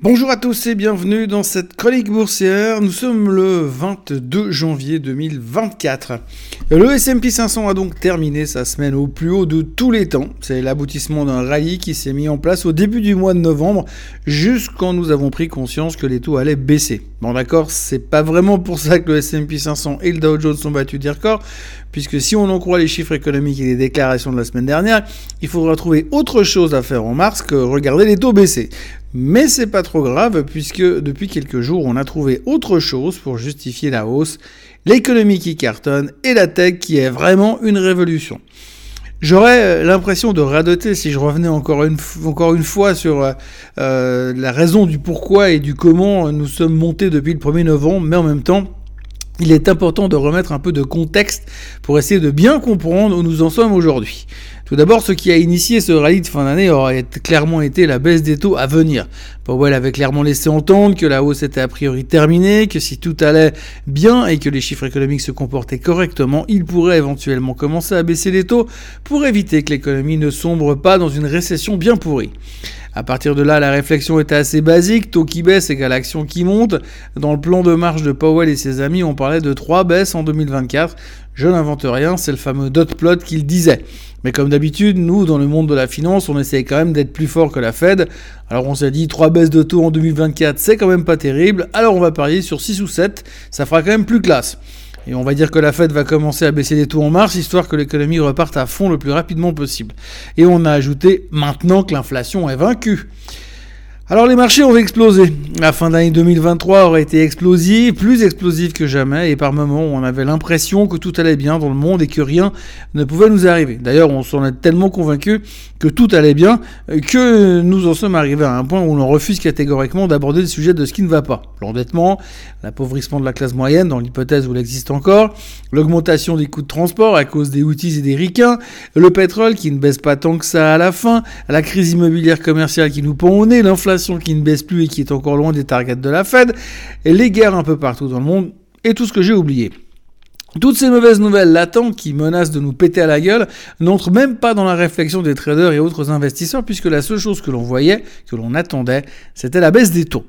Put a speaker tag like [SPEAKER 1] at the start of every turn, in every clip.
[SPEAKER 1] Bonjour à tous et bienvenue dans cette chronique boursière. Nous sommes le 22 janvier 2024. Le S&P 500 a donc terminé sa semaine au plus haut de tous les temps. C'est l'aboutissement d'un rallye qui s'est mis en place au début du mois de novembre, jusqu'à nous avons pris conscience que les taux allaient baisser. Bon d'accord, c'est pas vraiment pour ça que le S&P 500 et le Dow Jones ont battu des records, puisque si on en croit les chiffres économiques et les déclarations de la semaine dernière, il faudra trouver autre chose à faire en mars que regarder les taux baisser. Mais c'est pas trop grave puisque depuis quelques jours, on a trouvé autre chose pour justifier la hausse, l'économie qui cartonne et la tech qui est vraiment une révolution. J'aurais euh, l'impression de radoter si je revenais encore une, fois sur euh, euh, la raison du pourquoi et du comment nous sommes montés depuis le 1er novembre, mais en même temps, il est important de remettre un peu de contexte pour essayer de bien comprendre où nous en sommes aujourd'hui. Tout d'abord, ce qui a initié ce rallye de fin d'année aurait clairement été la baisse des taux à venir. Powell avait clairement laissé entendre que la hausse était a priori terminée, que si tout allait bien et que les chiffres économiques se comportaient correctement, il pourrait éventuellement commencer à baisser les taux pour éviter que l'économie ne sombre pas dans une récession bien pourrie. À partir de là, la réflexion était assez basique, taux qui baisse égale action qui monte. Dans le plan de marche de Powell et ses amis, on parlait de trois baisses en 2024. Je n'invente rien, c'est le fameux dot plot qu'il disait. Mais comme d'habitude, nous, dans le monde de la finance, on essaye quand même d'être plus fort que la Fed. Alors on s'est dit, trois baisses de taux en 2024, c'est quand même pas terrible. Alors on va parier sur 6 ou 7, ça fera quand même plus classe. Et on va dire que la Fed va commencer à baisser les taux en mars, histoire que l'économie reparte à fond le plus rapidement possible. Et on a ajouté maintenant que l'inflation est vaincue. Alors les marchés ont explosé. La fin d'année 2023 aurait été explosive, plus explosive que jamais, et par moments on avait l'impression que tout allait bien dans le monde et que rien ne pouvait nous arriver. D'ailleurs on s'en est tellement convaincu que tout allait bien que nous en sommes arrivés à un point où l'on refuse catégoriquement d'aborder le sujet de ce qui ne va pas. L'endettement, l'appauvrissement de la classe moyenne dans l'hypothèse où il existe encore, l'augmentation des coûts de transport à cause des outils et des ricains, le pétrole qui ne baisse pas tant que ça à la fin, la crise immobilière commerciale qui nous pend au nez, l'inflation qui ne baisse plus et qui est encore loin des targets de la Fed, les guerres un peu partout dans le monde, et tout ce que j'ai oublié. Toutes ces mauvaises nouvelles latentes qui menacent de nous péter à la gueule n'entrent même pas dans la réflexion des traders et autres investisseurs puisque la seule chose que l'on voyait, que l'on attendait, c'était la baisse des taux.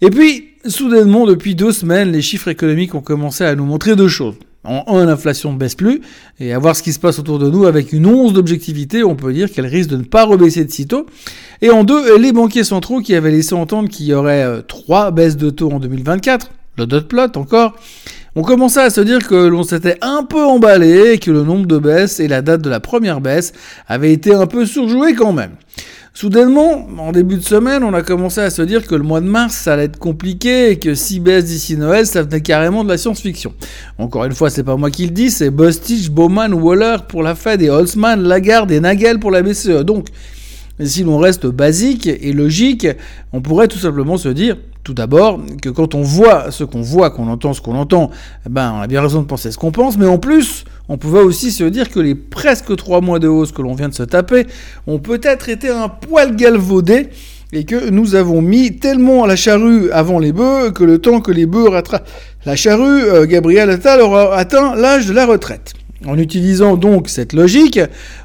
[SPEAKER 1] Et puis, soudainement, depuis deux semaines, les chiffres économiques ont commencé à nous montrer deux choses. En un, l'inflation ne baisse plus, et à voir ce qui se passe autour de nous avec une once d'objectivité, on peut dire qu'elle risque de ne pas rebaisser de sitôt. Et en deux, les banquiers centraux qui avaient laissé entendre qu'il y aurait euh, trois baisses de taux en 2024, le dot plot encore, on commençait à se dire que l'on s'était un peu emballé et que le nombre de baisses et la date de la première baisse avaient été un peu surjoués quand même. Soudainement, en début de semaine, on a commencé à se dire que le mois de mars, ça allait être compliqué et que si baisse d'ici Noël, ça venait carrément de la science-fiction. Encore une fois, c'est pas moi qui le dis, c'est Bostich, Bowman, Waller pour la Fed et Holzman, Lagarde et Nagel pour la BCE. Donc, si l'on reste basique et logique, on pourrait tout simplement se dire, tout d'abord, que quand on voit ce qu'on voit, qu'on entend ce qu'on entend, eh ben, on a bien raison de penser ce qu'on pense, mais en plus, on pouvait aussi se dire que les presque trois mois de hausse que l'on vient de se taper ont peut-être été un poil galvaudés et que nous avons mis tellement la charrue avant les bœufs que le temps que les bœufs rattrapent la charrue, euh, Gabriel Attal aura atteint l'âge de la retraite. En utilisant donc cette logique,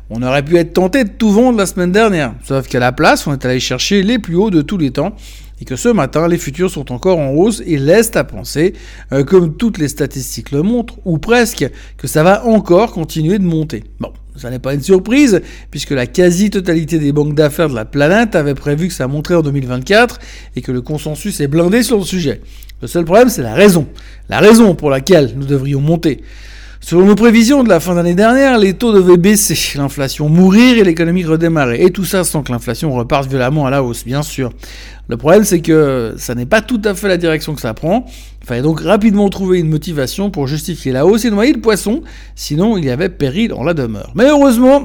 [SPEAKER 1] on aurait pu être tenté de tout vendre la semaine dernière. Sauf qu'à la place, on est allé chercher les plus hauts de tous les temps. Et que ce matin, les futurs sont encore en hausse et laissent à penser, euh, comme toutes les statistiques le montrent, ou presque, que ça va encore continuer de monter. Bon, ça n'est pas une surprise, puisque la quasi-totalité des banques d'affaires de la planète avaient prévu que ça monterait en 2024 et que le consensus est blindé sur le sujet. Le seul problème, c'est la raison. La raison pour laquelle nous devrions monter. Selon nos prévisions de la fin d'année dernière, les taux devaient baisser, l'inflation mourir et l'économie redémarrer. Et tout ça sans que l'inflation reparte violemment à la hausse, bien sûr. Le problème, c'est que ça n'est pas tout à fait la direction que ça prend. Il fallait donc rapidement trouver une motivation pour justifier la hausse et noyer le poisson, sinon il y avait péril en la demeure. Mais heureusement,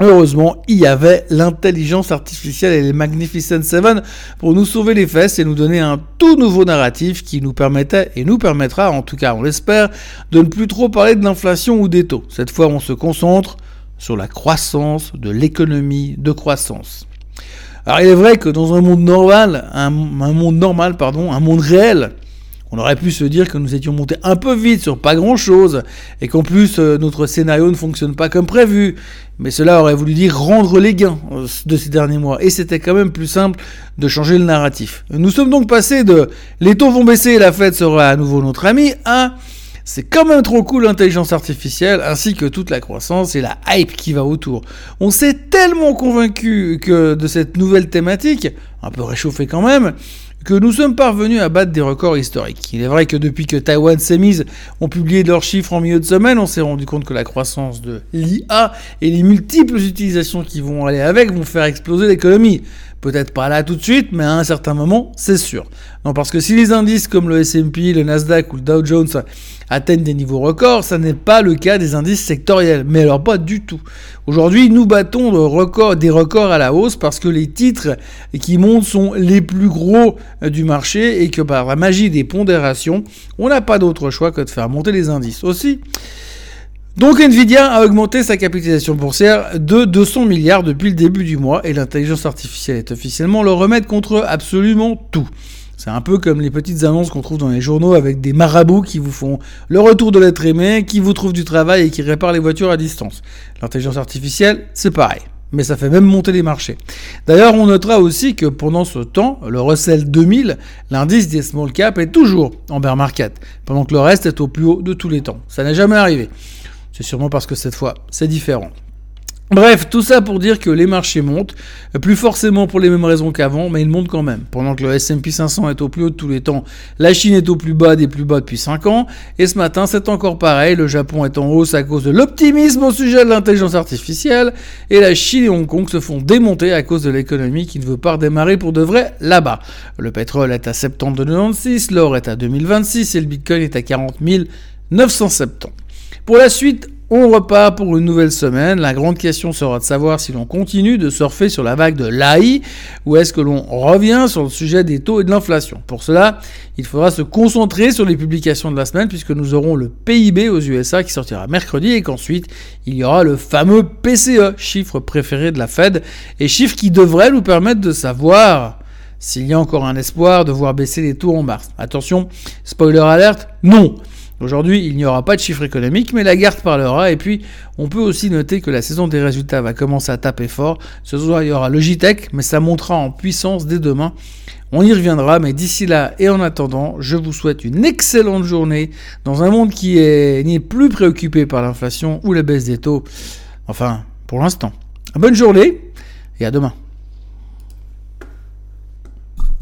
[SPEAKER 1] Heureusement, il y avait l'intelligence artificielle et les Magnificent Seven pour nous sauver les fesses et nous donner un tout nouveau narratif qui nous permettait et nous permettra, en tout cas on l'espère, de ne plus trop parler de l'inflation ou des taux. Cette fois, on se concentre sur la croissance de l'économie de croissance. Alors il est vrai que dans un monde normal, un, monde normal, pardon, un monde réel, On aurait pu se dire que nous étions montés un peu vite sur pas grand chose et qu'en plus euh, notre scénario ne fonctionne pas comme prévu. Mais cela aurait voulu dire rendre les gains euh, de ces derniers mois et c'était quand même plus simple de changer le narratif. Nous sommes donc passés de les taux vont baisser et la fête sera à nouveau notre ami à c'est quand même trop cool l'intelligence artificielle ainsi que toute la croissance et la hype qui va autour. On s'est tellement convaincu que de cette nouvelle thématique, un peu réchauffée quand même, que nous sommes parvenus à battre des records historiques. Il est vrai que depuis que Taiwan s'est mise ont publié leurs chiffres en milieu de semaine, on s'est rendu compte que la croissance de l'IA et les multiples utilisations qui vont aller avec vont faire exploser l'économie. Peut-être pas là tout de suite, mais à un certain moment, c'est sûr. Non, parce que si les indices comme le S&P, le Nasdaq ou le Dow Jones atteignent des niveaux records, ça n'est pas le cas des indices sectoriels. Mais alors pas du tout. Aujourd'hui, nous battons des records à la hausse parce que les titres qui montent sont les plus gros du marché et que par la magie des pondérations, on n'a pas d'autre choix que de faire monter les indices. Aussi, donc Nvidia a augmenté sa capitalisation boursière de 200 milliards depuis le début du mois et l'intelligence artificielle est officiellement le remède contre absolument tout. C'est un peu comme les petites annonces qu'on trouve dans les journaux avec des marabouts qui vous font le retour de l'être aimé, qui vous trouvent du travail et qui réparent les voitures à distance. L'intelligence artificielle, c'est pareil. Mais ça fait même monter les marchés. D'ailleurs, on notera aussi que pendant ce temps, le Russell 2000, l'indice des small caps, est toujours en bear market, pendant que le reste est au plus haut de tous les temps. Ça n'est jamais arrivé. C'est sûrement parce que cette fois, c'est différent. Bref, tout ça pour dire que les marchés montent, plus forcément pour les mêmes raisons qu'avant, mais ils montent quand même. Pendant que le S&P 500 est au plus haut de tous les temps, la Chine est au plus bas des plus bas depuis 5 ans, et ce matin c'est encore pareil, le Japon est en hausse à cause de l'optimisme au sujet de l'intelligence artificielle, et la Chine et Hong Kong se font démonter à cause de l'économie qui ne veut pas redémarrer pour de vrai là-bas. Le pétrole est à 70,96, l'or est à 2026 et le Bitcoin est à 40 970. Pour la suite, on repart pour une nouvelle semaine. La grande question sera de savoir si l'on continue de surfer sur la vague de l'AI ou est-ce que l'on revient sur le sujet des taux et de l'inflation. Pour cela, il faudra se concentrer sur les publications de la semaine puisque nous aurons le PIB aux USA qui sortira mercredi et qu'ensuite il y aura le fameux PCE, chiffre préféré de la Fed et chiffre qui devrait nous permettre de savoir s'il y a encore un espoir de voir baisser les taux en mars. Attention, spoiler alerte, non. Aujourd'hui, il n'y aura pas de chiffre économique, mais la garde parlera. Et puis, on peut aussi noter que la saison des résultats va commencer à taper fort. Ce soir, il y aura Logitech, mais ça montera en puissance dès demain. On y reviendra, mais d'ici là et en attendant, je vous souhaite une excellente journée dans un monde qui n'est plus préoccupé par l'inflation ou la baisse des taux. Enfin, pour l'instant. Bonne journée et à demain.